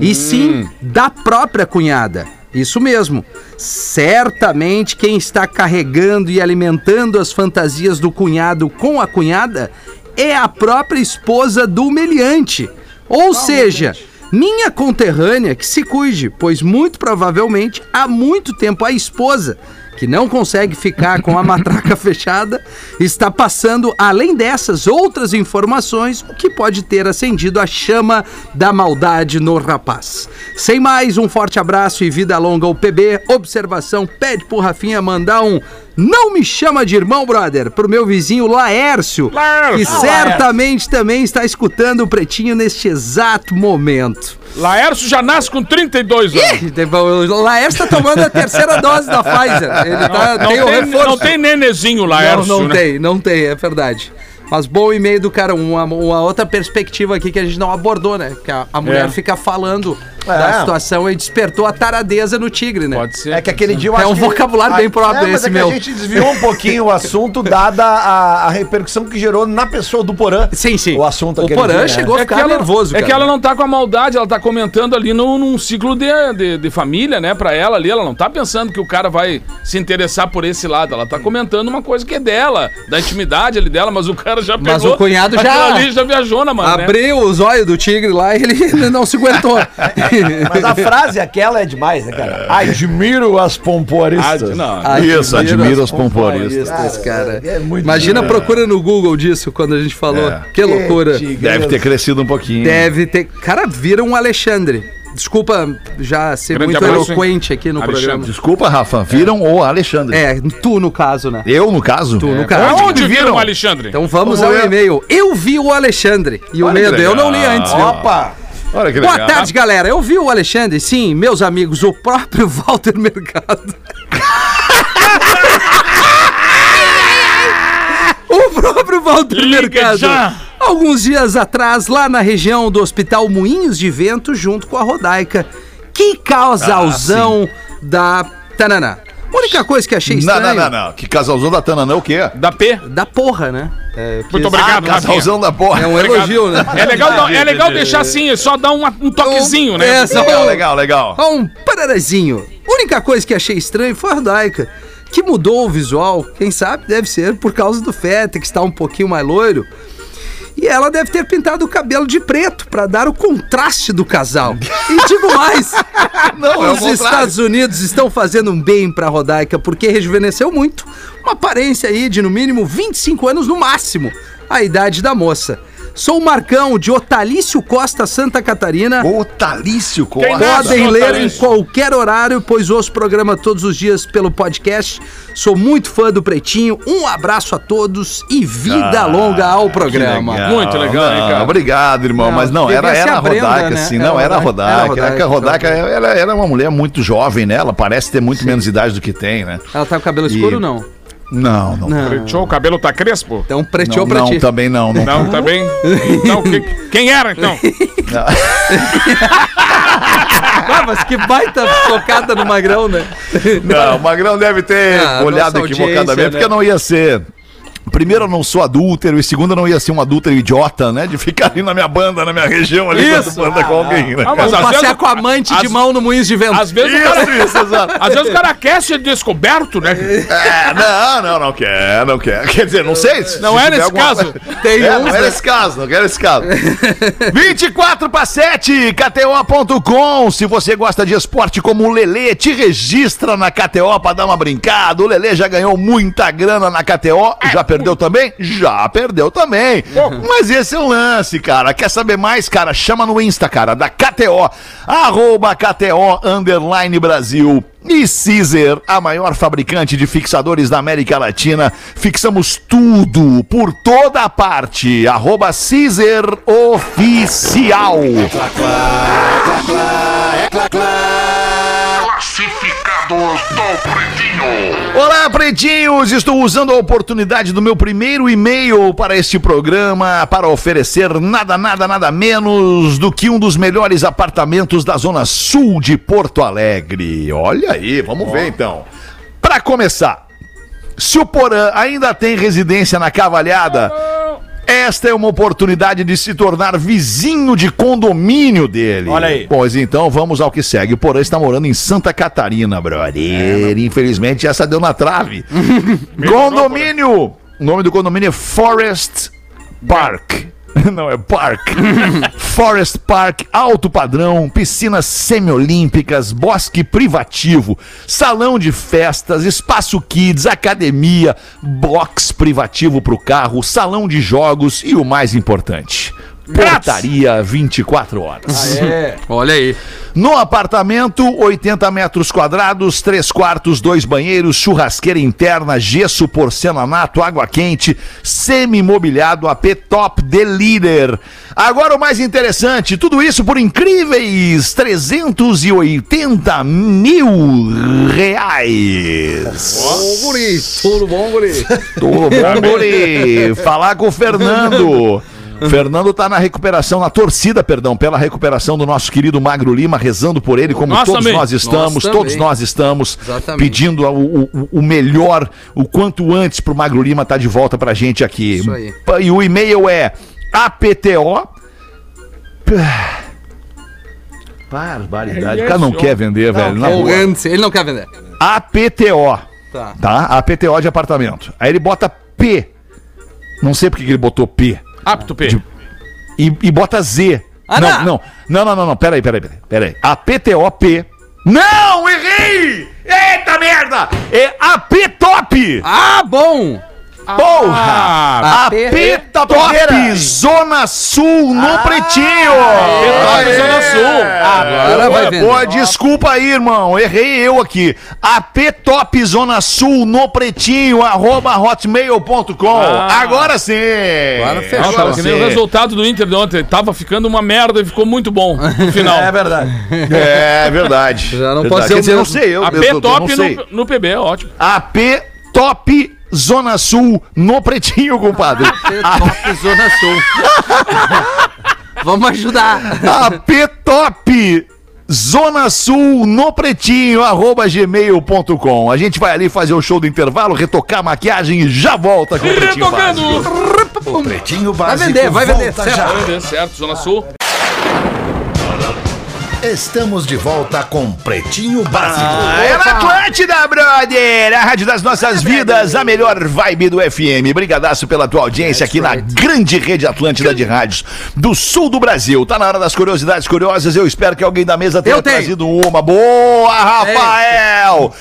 e sim da própria cunhada. Isso mesmo. Certamente quem está carregando e alimentando as fantasias do cunhado com a cunhada é a própria esposa do meliante. Ou seja, minha conterrânea que se cuide, pois muito provavelmente há muito tempo a esposa, que não consegue ficar com a matraca fechada, está passando, além dessas outras informações, o que pode ter acendido a chama da maldade no rapaz. Sem mais, um forte abraço e vida longa ao PB. Observação, pede pro Rafinha mandar um não me chama de irmão, brother, pro meu vizinho Laércio, Laércio. que certamente também está escutando o Pretinho neste exato momento. Laércio já nasce com 32 anos. O Laércio tá tomando a terceira dose da Pfizer. Ele tá, Não tem o tem, reforço. não tem nenezinho, Não, Laércio. não né? tem, não tem, é verdade. Mas bom e-mail do cara, uma, uma outra perspectiva aqui que a gente não abordou, né? Que a, a mulher É. fica falando É. da situação e despertou a taradeza no tigre, né? Pode ser. É que aquele dia eu É um que- vocabulário bem próprio é, esse é que meu. A gente desviou um pouquinho o assunto, dada a, a repercussão que gerou na pessoa do Porã. Sim, sim. O assunto O Porã dia, né? chegou a É ficar ela, nervoso, é cara. que ela não tá com a maldade, ela tá comentando ali num, num ciclo de, de, de família, né? Pra ela ali, ela não tá pensando que o cara vai se interessar por esse lado. Ela tá comentando uma coisa que é dela, da intimidade ali dela, mas o cara já Mas pegou. o cunhado já- ali já viajou na mano, né? Abriu os olhos do tigre lá e ele não se aguentou. Mas a frase aquela é demais, né, cara? Admiro as pompoaristas. não. Isso, admiro os pompoaristas, pompoaristas. cara. é muito Imagina, legal. procura no Google disso quando a gente falou. É. Que loucura. Deve ter crescido um pouquinho. Deve ter. Cara, vira um Alexandre. Desculpa já ser Grande muito abraço, eloquente aqui no Alexandre. programa. Desculpa, Rafa, viram o Alexandre. É, tu no caso, né? Eu, no caso? Tu, no É. caso. Onde viram o Alexandre? Então vamos Como ao é? e-mail. Eu vi o Alexandre. E o Olha medo que eu não li antes, viu? Opa! Olha que Boa tarde, galera. Eu vi o Alexandre, sim, meus amigos, o próprio Walter Mercado. o Liga Mercado. já. Alguns dias atrás, lá na região do Hospital Moinhos de Vento, junto com a Rodaica. Que casalzão da Tananã. A única coisa que achei Não, estranho... não, não, não. Que casalzão da Tananã é o quê? Da P? Da porra, né? É, que- Muito obrigado, Ah, casalzão da porra. É um elogio, né? É legal, é legal deixar assim, é só dar uma- um toquezinho, né? É, só Legal, um- legal, legal. Só um pararazinho. A única coisa que achei estranho foi a Rodaica, que mudou o visual. Quem sabe deve ser por causa do Feta, que está um pouquinho mais loiro. E ela deve ter pintado o cabelo de preto para dar o contraste do casal. E digo mais, Não, é os contrário. Estados Unidos estão fazendo um bem para a Rodaica porque rejuvenesceu muito. Uma aparência aí de no mínimo 25 anos no máximo, a idade da moça. Sou o Marcão de Otalício Costa, Santa Catarina. O Talício Quem Costa. Podem ler em Otalício. qualquer horário, pois ouço o programa todos os dias pelo podcast. Sou muito fã do Pretinho. Um abraço a todos e vida Ah, longa ao programa. Legal. Muito legal, Não, cara? Obrigado, irmão. Não, mas não, era, era a Brenda, Rodaica, né? sim. Era Não, a era a Rodaica. Era a Rodaica. Era Rodaica. Era uma mulher muito jovem, né? Ela parece ter muito menos idade do que tem, né? Ela tá com cabelo E- escuro ou não? Não, não. Não. Preteou, o cabelo tá crespo? Então preteou Não, pra não, ti. também não. não. Não, tá bem? Não, que- quem era então? Ah, mas que baita tocada no magrão, né? Não, o Magrão deve ter Ah, olhado equivocadamente, audiência, porque né? não ia ser. Primeiro, eu não sou adúltero, e segundo, eu não ia ser um adúltero idiota, né? De ficar ali na minha banda, na minha região ali, Isso. quando banda com alguém, né? Ah, mas passear vezes, com a amante de as- mão no moinho de vento. às vezes o cara, Isso, isso, exato. às vezes o cara quer ser descoberto, né? É, não, não, não quer, não quer. Quer dizer, não sei. se- Não se é nesse alguma- caso. Tem É, uns, não é né? nesse caso, não quero esse caso. 24 para 7, KTO.com. Se você gosta de esporte como o Lelê, te registra na KTO pra dar uma brincada. O Lelê já ganhou muita grana na KTO. Já perdeu também? Já perdeu também. Mas esse é o lance, cara. Quer saber mais, cara? Chama no Insta, cara, da KTO. Arroba KTO Underline Brasil. E Caesar, a maior fabricante de fixadores da América Latina. Fixamos tudo, por toda a parte. Arroba Caesar Oficial. Olá, pretinhos! Estou usando a oportunidade do meu primeiro e-mail para este programa para oferecer nada, nada, nada menos do que um dos melhores apartamentos da Zona Sul de Porto Alegre. Olha aí, vamos ver então. Para começar, se o Porã ainda tem residência na Cavalhada, esta é uma oportunidade de se tornar vizinho de condomínio dele. Olha aí. Pois então, vamos ao que segue. O Porã está morando em Santa Catarina, brother. Infelizmente, essa deu na trave. condomínio. O nome do condomínio é Forest Park. Não, é Park. Forest Park, alto padrão, piscinas semiolímpicas, bosque privativo, salão de festas, espaço kids, academia, box privativo para o carro, salão de jogos e o mais importante, portaria 24 horas. Olha aí. No apartamento, 80 metros quadrados, 3 quartos, 2 banheiros, churrasqueira interna, gesso, porcelanato, água quente, semi-mobiliado, AP Top The Leader. Agora o mais interessante, tudo isso por incríveis 380 mil reais. Ô, guri, tudo bom, guri? Tudo bom, guri? Falar com o Fernando. Fernando tá na recuperação, na torcida, perdão, pela recuperação do nosso querido Magro Lima, rezando por ele, como Nós todos também. nós estamos, Nós todos também. nós estamos Exatamente. pedindo o, o- o melhor, o quanto antes pro Magro Lima estar de volta pra gente aqui. Isso aí. E o e-mail é apto. Barbaridade. O cara não quer vender, velho. na O boa. Gantz, ele não quer vender. APTO. Tá. Tá? APTO de apartamento. Aí ele bota P. Não sei porque que ele botou P. Apto, P. E, e bota Z. Ah, não, não. não, não, não, não, não. Peraí, peraí, peraí. peraí. APTOP. Não, errei! Eita merda! É AP-Top! Ah, bom! Porra! Ah, AP AP-Top Zona Sul no Pretinho! AP-Top Zona Sul. Agora vai vender. Boa, desculpa aí, irmão. Errei eu aqui. AP Top Zona Sul no Pretinho, arroba hotmail.com. Ah. Agora sim. Agora fechou. Não, tava Agora que nem o sim. resultado do Inter de ontem. Tava ficando uma merda e ficou muito bom no final. É verdade. É verdade. Já não Verdade. pode ser o dizer, não sei, eu, A eu, P eu não top sei. no, no PB, é ótimo. AP Top Zona Sul no Pretinho, compadre. Top Zona Sul. Vamos ajudar. AP Top Zona Sul no Pretinho, arroba gmail.com. A gente vai ali fazer o show do intervalo, retocar a maquiagem e já volta com o Pretinho Básico. Retocando. O Pretinho Vai Básico vender, vai vender. certo. já. Vai vender, certo, Zona Sul. Estamos de volta com Pretinho Básico. Ah, é na Atlântida, brother! A rádio das nossas vidas, a melhor vibe do FM. Brigadaço pela tua audiência aqui na grande rede Atlântida de rádios do sul do Brasil. Tá na hora das curiosidades curiosas. Eu espero que alguém da mesa tenha trazido uma. Boa, Rafael!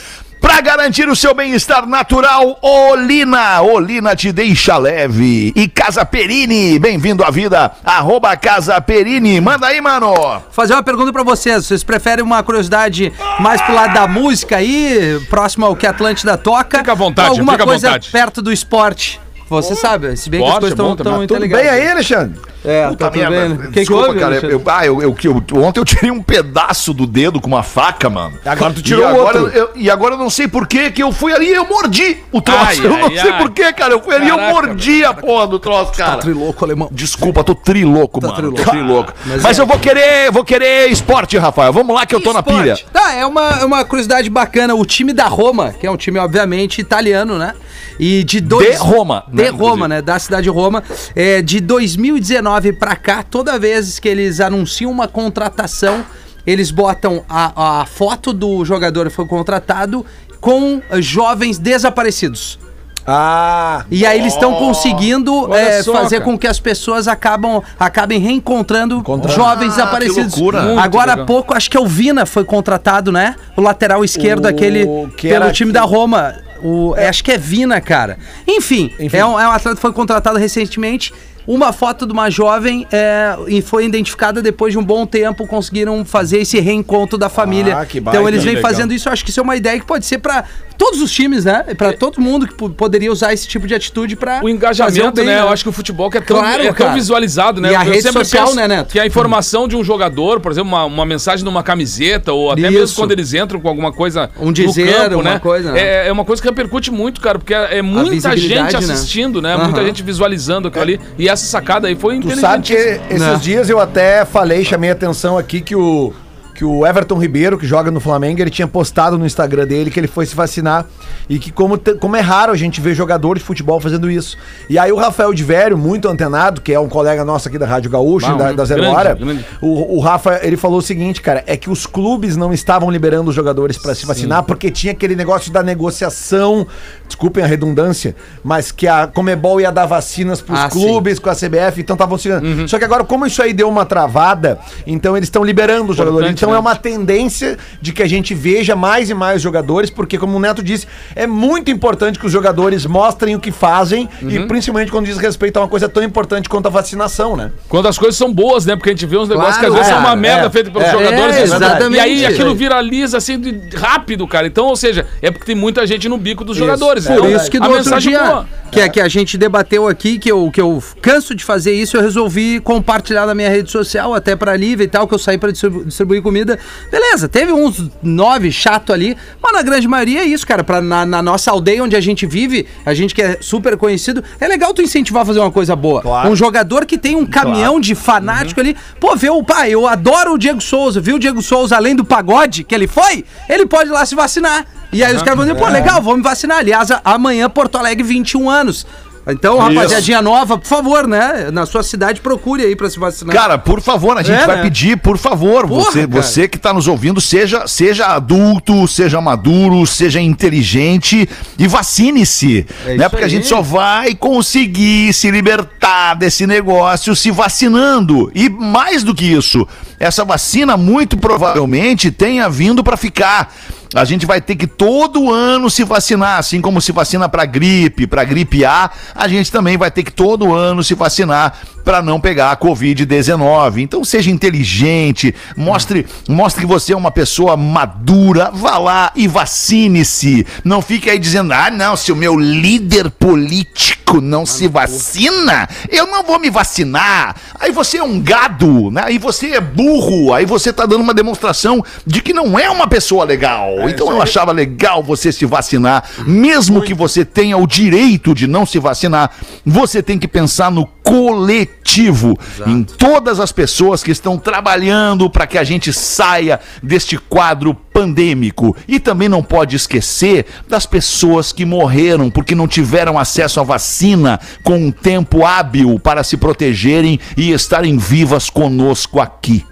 Pra garantir o seu bem-estar natural, Olina. Olina te deixa leve. E Casa Perini, bem-vindo à vida. Arroba Casa Perini. Manda aí, mano. Fazer uma pergunta pra vocês. Vocês preferem uma curiosidade mais pro lado da música aí, próximo ao que a Atlântida toca? Fica à vontade, ou alguma fica à coisa vontade. perto do esporte? Você sabe, se bem que as Esporte coisas é estão também. tão Tudo interligadas. bem aí, Alexandre? É, Puta tá tudo bem? Que Desculpa, que houve, cara. Eu, ah, eu, eu, eu- ontem eu tirei um pedaço do dedo com uma faca, mano. Agora tu E tirou agora, outro. eu, e agora eu não sei por que que eu fui ali e eu mordi o troço. Ai, eu não ai, sei ai. por que, cara. Eu fui ali e eu Caraca, mordi a porra do troço, cara. Trilouco alemão. Desculpa, tô triloco, mano. trilouco. Tô triloco. Mas, Mas é. eu vou querer, vou querer esporte, Rafael. Vamos lá que eu tô na pilha. Tá, é uma, é uma curiosidade bacana. O time da Roma, que é um time, obviamente, italiano, né? E de dois... De Roma, De né, Roma, né? Da cidade de Roma. É, de 2019 pra cá, toda vez que eles anunciam uma contratação, eles botam a, a foto do jogador que foi contratado com jovens desaparecidos. Ah, E aí eles estão conseguindo é, só, fazer cara. com que as pessoas acabam, acabem reencontrando jovens desaparecidos. que loucura. Muito Agora há legal. pouco, acho que é o Vina foi contratado, né? O lateral esquerdo, O aquele que pelo time que- da Roma. O, é, Acho que é Vina, cara. Enfim, Enfim. É, um, é um atleta que foi contratado recentemente. Uma foto de uma jovem é, e foi identificada depois de um bom tempo. Conseguiram fazer esse reencontro da família. Ah, que baita. então eles vêm fazendo isso. Acho que isso é uma ideia que pode ser pra todos os times, né? Pra todo mundo que po- poderia usar esse tipo de atitude pra O fazer engajamento, bem, né? Eu acho que o futebol que é tão, Claro, é tão visualizado, né? E a Eu rede sempre social, penso né, Neto? Que a informação de um jogador, por exemplo, uma, uma mensagem numa camiseta, ou até Isso. mesmo quando eles entram com alguma coisa Um dizer, uma né? coisa, né? É, é uma coisa que repercute muito, cara, porque é, é muita gente né? assistindo, né? Muita Aham. gente visualizando aquilo ali. E essa sacada aí foi tu inteligente. sabe que esses Né. dias eu até falei, chamei a atenção aqui que o, que o Everton Ribeiro, que joga no Flamengo, ele tinha postado no Instagram dele que ele foi se vacinar e que como, como é raro a gente ver jogador de futebol fazendo isso. E aí o Rafael de Vério, muito antenado, que é um colega nosso aqui da Rádio Gaúcha, da, da Zero grande, Hora, grande. O, o Rafa, ele falou o seguinte, cara, é que os clubes não estavam liberando os jogadores pra se vacinar porque tinha aquele negócio da negociação, desculpem a redundância, mas que a Comebol ia dar vacinas pros Ah, sim. clubes com a CBF, então estavam segurando. Uhum. Só que agora, como isso aí deu uma travada, então eles estão liberando os jogadores. Então né? é uma tendência de que a gente veja mais e mais jogadores, porque, como o Neto disse, é muito importante que os jogadores mostrem o que fazem, e Uhum. principalmente quando diz respeito a uma coisa tão importante quanto a vacinação, né? Quando as coisas são boas, né? Porque a gente vê uns negócios que às Claro, vezes é uma cara, merda é, feita pelos é. jogadores. É, né? exatamente. E aí aquilo É. viraliza assim rápido, cara. Então, ou seja, é porque tem muita gente no bico dos jogadores. Por Então, isso que a do outro mensagem dia boa. que, é que a gente debateu aqui, que eu, que eu canso de fazer isso, eu resolvi compartilhar na minha rede social, até pra Lívia e tal, que eu saí pra distribu- distribuir comida. Beleza, teve uns nove chato ali, mas na grande maioria é isso, cara. Pra, na, na nossa aldeia onde a gente vive, a gente que é super conhecido, é legal tu incentivar a fazer uma coisa boa. Claro. Um jogador que tem um caminhão de fanático ali, pô, vê o pai, eu adoro o Diego Souza, viu o Diego Souza além do pagode que ele foi, ele pode ir lá se vacinar. E aí os caras vão dizer, pô, legal, vamos me vacinar. Aliás, amanhã Porto Alegre, 21 anos. Então, rapaziadinha nova, por favor, né? Na sua cidade, procure aí pra se vacinar. Cara, por favor, a gente É, vai né? pedir, por favor, Porra, você, cara. você que tá nos ouvindo, seja, seja adulto, seja maduro, seja inteligente e vacine-se, É né? isso Porque a aí. gente só vai conseguir se libertar desse negócio se vacinando. E mais do que isso, essa vacina muito provavelmente tenha vindo para ficar. A gente vai ter que todo ano se vacinar, assim como se vacina para gripe, para gripe A, a gente também vai ter que todo ano se vacinar para não pegar a Covid-19. Então seja inteligente, mostre, mostre que você é uma pessoa madura, vá lá e vacine-se. Não fique aí dizendo: "Ah, não, se o meu líder político não se vacina, eu não vou me vacinar". Aí você é um gado, né? Aí você é burro, aí você tá dando uma demonstração de que não é uma pessoa legal. Então eu achava legal você se vacinar, mesmo que você tenha o direito de não se vacinar, você tem que pensar no coletivo, em todas as pessoas que estão trabalhando para que a gente saia deste quadro pandêmico. E também não pode esquecer das pessoas que morreram porque não tiveram acesso à vacina com um tempo hábil para se protegerem e estarem vivas conosco aqui.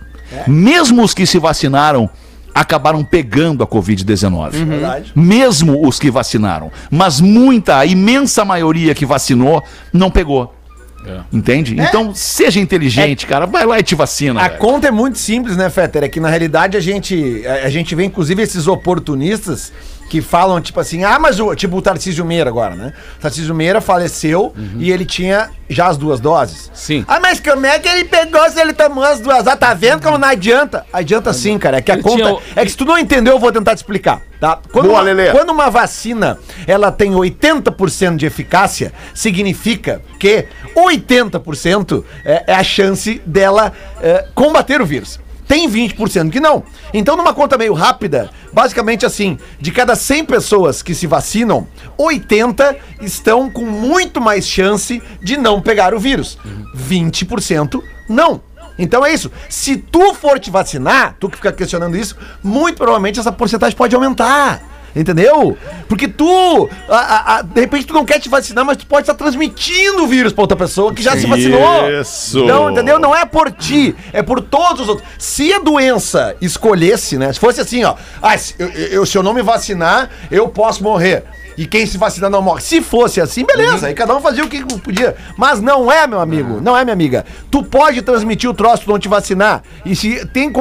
Mesmo os que se vacinaram acabaram pegando a Covid-19. Verdade. Mesmo os que vacinaram. Mas muita, a imensa maioria que vacinou não pegou. É. Entende? Então, seja inteligente, cara. Vai lá e te vacina. A velho. conta é muito simples, né, Fetter? É que na realidade a gente, a, a gente vê, inclusive, esses oportunistas que falam, tipo assim, ah, mas o. Tipo o Tarcísio Meira agora, né? O Tarcísio Meira faleceu e ele tinha já as duas doses. Sim. Ah, mas como é que ele pegou se ele tomou as duas? Ah, tá vendo como não adianta? Adianta sim, cara. É que a Ele conta. tinha É que se tu não entendeu, eu vou tentar te explicar, tá? Quando, Boa, uma, quando uma vacina ela tem 80% de eficácia, significa que 80% é, é a chance dela é, combater o vírus. Tem 20% que não. Então, numa conta meio rápida, basicamente assim, de cada 100 pessoas que se vacinam, 80 estão com muito mais chance de não pegar o vírus. 20% não. Então é isso. Se tu for te vacinar, tu que fica questionando isso, muito provavelmente essa porcentagem pode aumentar. Entendeu? Porque tu, a- a- de repente, tu não quer te vacinar, mas tu pode estar transmitindo o vírus pra outra pessoa que já se vacinou. Isso. Não, entendeu? Não é por ti, é por todos os outros. Se a doença escolhesse, né? Se fosse assim, ó, ah, se eu, eu- se eu não me vacinar, eu posso morrer. E quem se vacinar não morre. Se fosse assim, beleza. Aí cada um fazia o que podia. Mas não é, meu amigo. Não é, minha amiga. Tu pode transmitir o troço, tu não te vacinar. E se tem.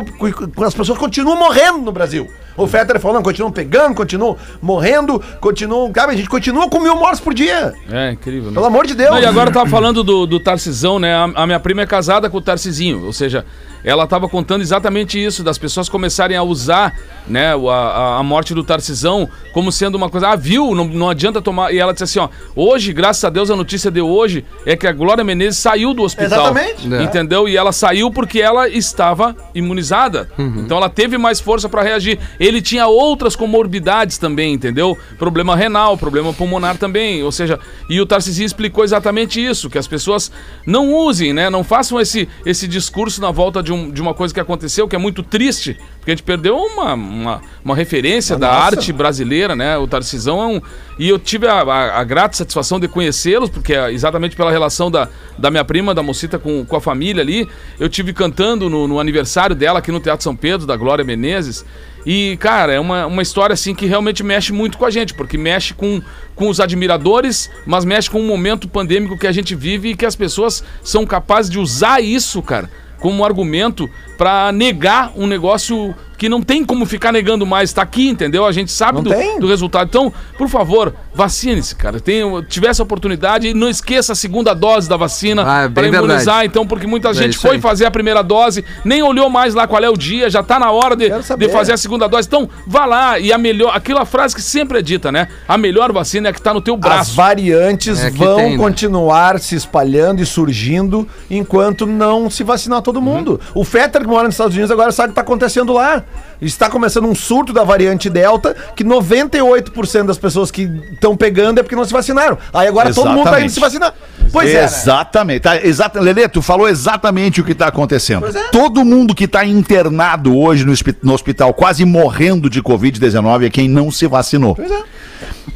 As pessoas continuam morrendo no Brasil. O Fetter falou, não, continuam pegando, continuam morrendo, continuam. Cara, a gente continua com mil mortes por dia. É, incrível. né? Pelo amor de Deus. Não, e agora eu tava falando do, do Tarcisão, né? A, a minha prima é casada com o Tarcisinho, ou seja, ela tava contando exatamente isso, das pessoas começarem a usar, né, a, a- morte do Tarcisão como sendo uma coisa, ah, viu, não, não adianta tomar. E ela disse assim, ó, hoje, graças a Deus, a notícia de hoje é que a Glória Menezes saiu do hospital. Exatamente. É. Entendeu? E ela saiu porque ela estava imunizada. Então ela teve mais força pra reagir. Ele tinha outras comorbidades também, entendeu? Problema renal, problema pulmonar também. Ou seja, e o Tarcísio explicou exatamente isso: que as pessoas não usem, né? Não façam esse, esse discurso na volta de, um, de uma coisa que aconteceu, que é muito triste, porque a gente perdeu uma, uma, uma referência da nossa. arte brasileira, né? O Tarcisão é um. E eu tive a, a- a grata satisfação de conhecê-los, porque é exatamente pela relação da, da minha prima, da Mocita, com, com a família ali. Eu tive cantando no, no aniversário dela aqui no Teatro São Pedro, da Glória Menezes. E, cara, é uma, uma história assim que realmente mexe muito com a gente, porque mexe com, com os admiradores, mas mexe com o momento pandêmico que a gente vive e que as pessoas são capazes de usar isso, cara, como argumento pra negar um negócio que não tem como ficar negando mais. Tá aqui, entendeu? A gente sabe do, do resultado. Então, por favor, vacine-se, cara. Tem, tivesse a oportunidade e não esqueça a segunda dose da vacina Ah, é bem imunizar. verdade. Então, porque muita É gente foi aí. fazer a primeira dose, nem olhou mais lá qual é o dia, já tá na hora de, de fazer a segunda dose. Então, vá lá e a melhor, aquela frase que sempre é dita, né? A melhor vacina é a que tá no teu As braço. variantes É vão tem, né? continuar se espalhando e surgindo enquanto não se vacinar todo mundo. O Fetter, que mora nos Estados Unidos, agora sabe o que está acontecendo lá. Está começando um surto da variante Delta, que 98% das pessoas que estão pegando é porque não se vacinaram. Aí agora todo mundo está indo Exatamente. se vacinar. Pois é. né? Exatamente. Tá, exata, Lelê, tu falou exatamente o que está acontecendo. É. Todo mundo que está internado hoje no, no hospital, quase morrendo de Covid-19, é quem não se vacinou. Pois é.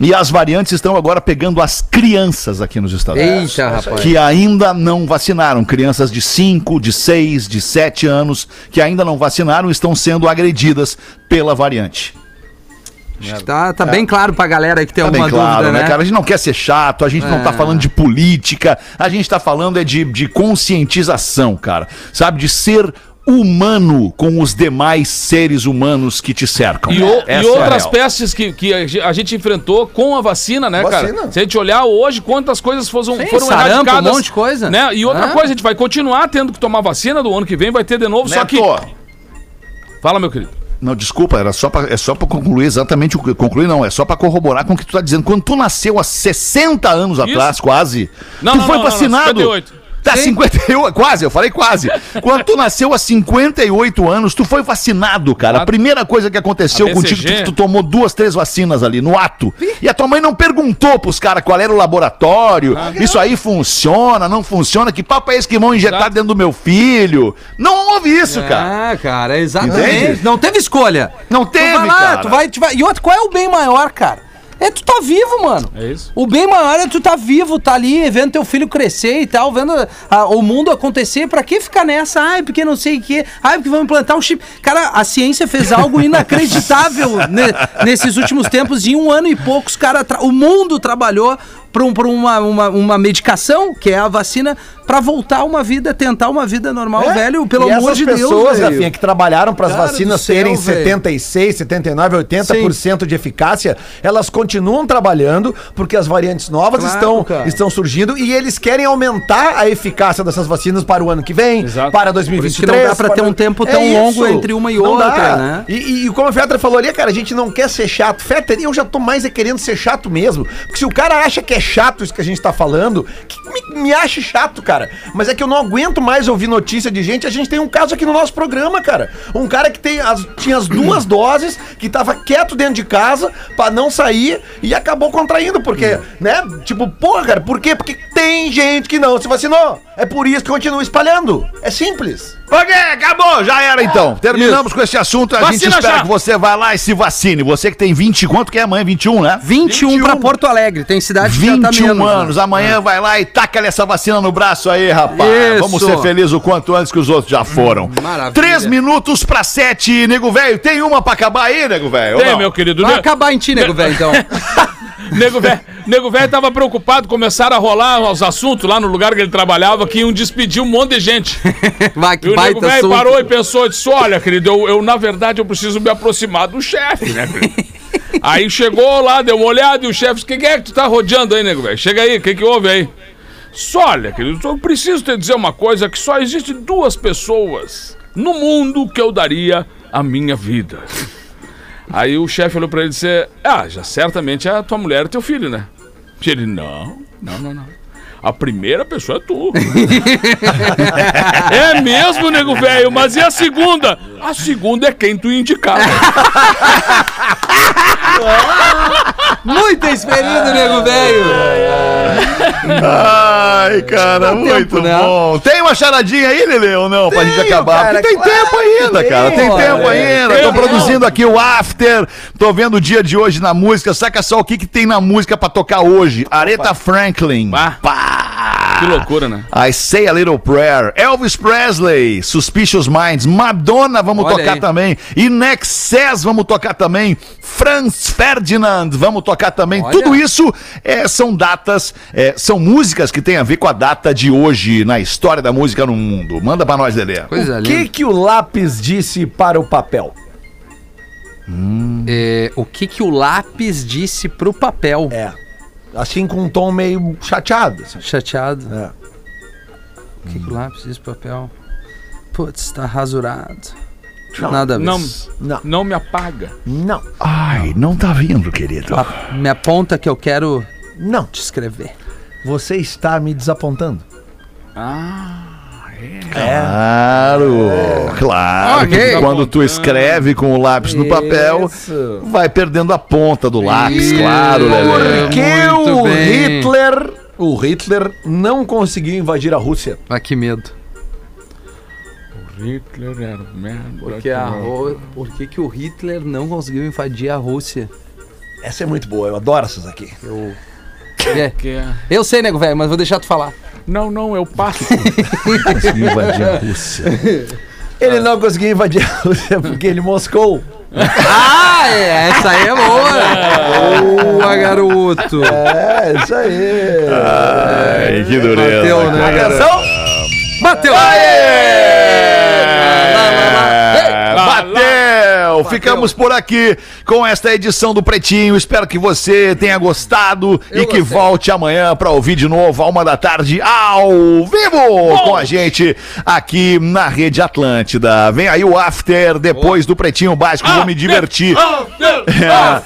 E as variantes estão agora pegando as crianças aqui nos Estados Unidos. Eita, rapaz. Que ainda não vacinaram. Crianças de 5, de 6, de 7 anos que ainda não vacinaram estão sendo agredidas pela variante. Tá, tá bem claro pra galera que tem Tá bem alguma claro, dúvida, né, né? cara? A gente não quer ser chato, a gente não tá É. falando de política, a gente tá falando é de, de conscientização, cara. Sabe? De ser humano com os demais seres humanos que te cercam. E, o- e é outras real. pestes que, que a ge- a gente enfrentou com a vacina, né, Vacina. cara? Se a gente olhar hoje, quantas coisas foram, Sim, foram sarampo, erradicadas. um monte de coisa. Né? E outra É. coisa, a gente vai continuar tendo que tomar vacina do ano que vem, vai ter de novo, só que... Neto, Fala, meu querido. Não, desculpa, era só pra, é só pra concluir exatamente o que. Concluir não, é só pra corroborar com o que tu tá dizendo. Quando tu nasceu há 60 anos atrás, quase, Não, tu não, foi não, não, vacinado. 58. Tá, 58, quase, eu falei quase. Quando tu nasceu há 58 anos, tu foi vacinado, cara. A primeira coisa que aconteceu contigo, tu, tu tomou duas, três vacinas ali, no ato. E a tua mãe não perguntou pros caras qual era o laboratório, isso aí funciona, não funciona, que papo é esse que vão injetar Exato. dentro do meu filho? Não houve isso, cara. Ah, cara, exatamente. Entende? Não teve escolha. Não Tu teve, vai lá, cara. Tu vai, tu vai... E outro, qual é o bem maior, cara? É tu tá vivo, mano. É isso. O bem maior é tu tá vivo, tá ali, vendo teu filho crescer e tal, vendo ah, o mundo acontecer. Pra que ficar nessa? Ai, porque não sei o quê. Ai, porque vão implantar um chip. Cara, a ciência fez algo inacreditável ne- nesses últimos tempos. Em um ano e poucos, cara, o mundo trabalhou pra, um- uma, uma, uma medicação, que é a vacina, pra voltar uma vida, tentar uma vida normal, É, velho, pelo e amor de Deus. pessoas. Rafinha, que trabalharam para as vacinas céu, terem velho. 76, 79, 80% de eficácia, elas continuam trabalhando porque as variantes novas Claro, estão, cara. estão surgindo e eles querem aumentar a eficácia dessas vacinas para o ano que vem, Exato. para Por isso 2023. que não dá pra ter um tempo tão longo entre uma e Não outra, dá. né? E, e- como a Fetter falou ali, cara, a gente não quer ser chato. Fetter, eu já tô mais é querendo ser chato mesmo. Porque se o cara acha que é chato isso que a gente tá falando, que me, me ache chato, cara. Mas é que eu não aguento mais ouvir notícia de gente. A gente tem um caso aqui no nosso programa, cara. Um cara que tem as- tinha as duas doses, que tava quieto dentro de casa pra não sair e acabou contraindo. Porque, né? Tipo, porra, cara, por quê? Porque tem gente que não se vacinou. É por isso que continua espalhando. É simples. Ok, acabou, já era então. Terminamos com esse assunto. A gente Vacina espera já. que você vá lá e se vacine. Você que tem 20, quanto que é amanhã? 21, né? 21, pra Porto Alegre, tem cidade que já tá 21 menos, né? anos. Amanhã vai lá e taca essa vacina no braço aí, rapaz. Isso. Vamos ser felizes o quanto antes que os outros já foram. maravilha. Três minutos pra sete, nego velho. Tem uma pra acabar aí, nego velho? Tem, não? meu querido. Vai Ne- acabar em ti, nego, velho, então. Nego velho, nego velho tava preocupado, começaram a rolar os assuntos lá no lugar que ele trabalhava, que iam despedir um monte de gente. Vai, E que o nego baita velho parou e pensou, disse, olha, querido, eu, eu, na verdade eu preciso me aproximar do chefe, né? Aí chegou lá, deu uma olhada e o chefe disse, o que, que é que tu tá rodeando aí, nego velho? Chega aí, o que que houve aí? Só olha, querido, eu preciso te dizer uma coisa, que só existe duas pessoas no mundo que eu daria a minha vida. Aí o chefe olhou pra ele e disse, ah, já certamente é a tua mulher e teu filho, né? E ele, não, não, não, não. A primeira pessoa é tu. é mesmo, nego velho, mas e a segunda? A segunda é quem tu indicar. Muito experido, nego velho. Ai, cara, tempo, muito né? bom. Tem uma charadinha aí, Lele, ou não? pra gente acabar? cara, Porque tem claro tempo ainda, que cara. Tem tempo é. ainda. Tô produzindo aqui o After. Tô vendo o dia de hoje na música. Saca só o que, que tem na música pra tocar hoje. Aretha Franklin. Bah. Pá. Que loucura, né? I Say a Little Prayer. Elvis Presley, Suspicious Minds. Madonna, vamos Olha tocar aí. também. Nexus, vamos tocar também. Franz Ferdinand, vamos tocar também. Olha. Tudo isso é, são datas, é, são músicas que têm a ver com a data de hoje na história da música no mundo. Manda pra nós, Lelê. Coisa O que linda. que o lápis disse para o papel? É, o que que o lápis disse pro papel? É. Assim com um tom meio chateado. assim. Chateado. É. O que que o lápis pro papel? Putz, tá rasurado. Não, Nada a ver. Não, Não. não me apaga. Não. Ai, não tá vindo, querido. A- Me aponta que eu quero Não. te escrever. Você está me desapontando. Claro, claro. Ok. que Quando tu escreve com o lápis no papel, Isso. vai perdendo a ponta do lápis, Isso. claro, Lelê. Porque muito o bem. Hitler. O Hitler não conseguiu invadir a Rússia. Ah, que medo. Hitler era merda. Porque a Ro- Por que, que o Hitler não conseguiu invadir a Rússia? Essa é muito boa, eu adoro essas aqui. Eu. É. Que é- Eu sei, nego velho, mas vou deixar tu falar. Não, não, eu passo. Conseguiu invadir a Rússia. Ele não conseguiu invadir a Rússia porque ele moscou. Ah, é, essa aí é boa. Boa, garoto. É, isso aí. Ai, que dureza. Bateu, né, cara. Bateu! É, Bateu! Ficamos por aqui com esta edição do Pretinho. Espero que você tenha gostado Eu e que gostei. volte amanhã para ouvir de novo, à uma da tarde, ao vivo, com a gente aqui na Rede Atlântida. Vem aí o After, depois do Pretinho Básico. Vou me divertir.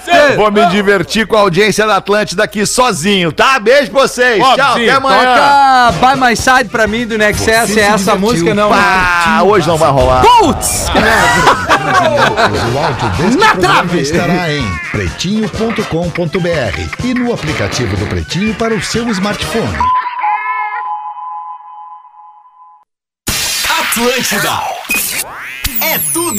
É, vou me divertir com a audiência da Atlântida aqui sozinho, tá? Beijo pra vocês. Tchau, Óbvio. até amanhã. Toca By My Side pra mim do Nexus, é essa música não. Ah, hoje não vai rolar. Putz! O áudio deste Na trave. estará em pretinho.com.br e no aplicativo do Pretinho para o seu smartphone. Atlântida. É tudo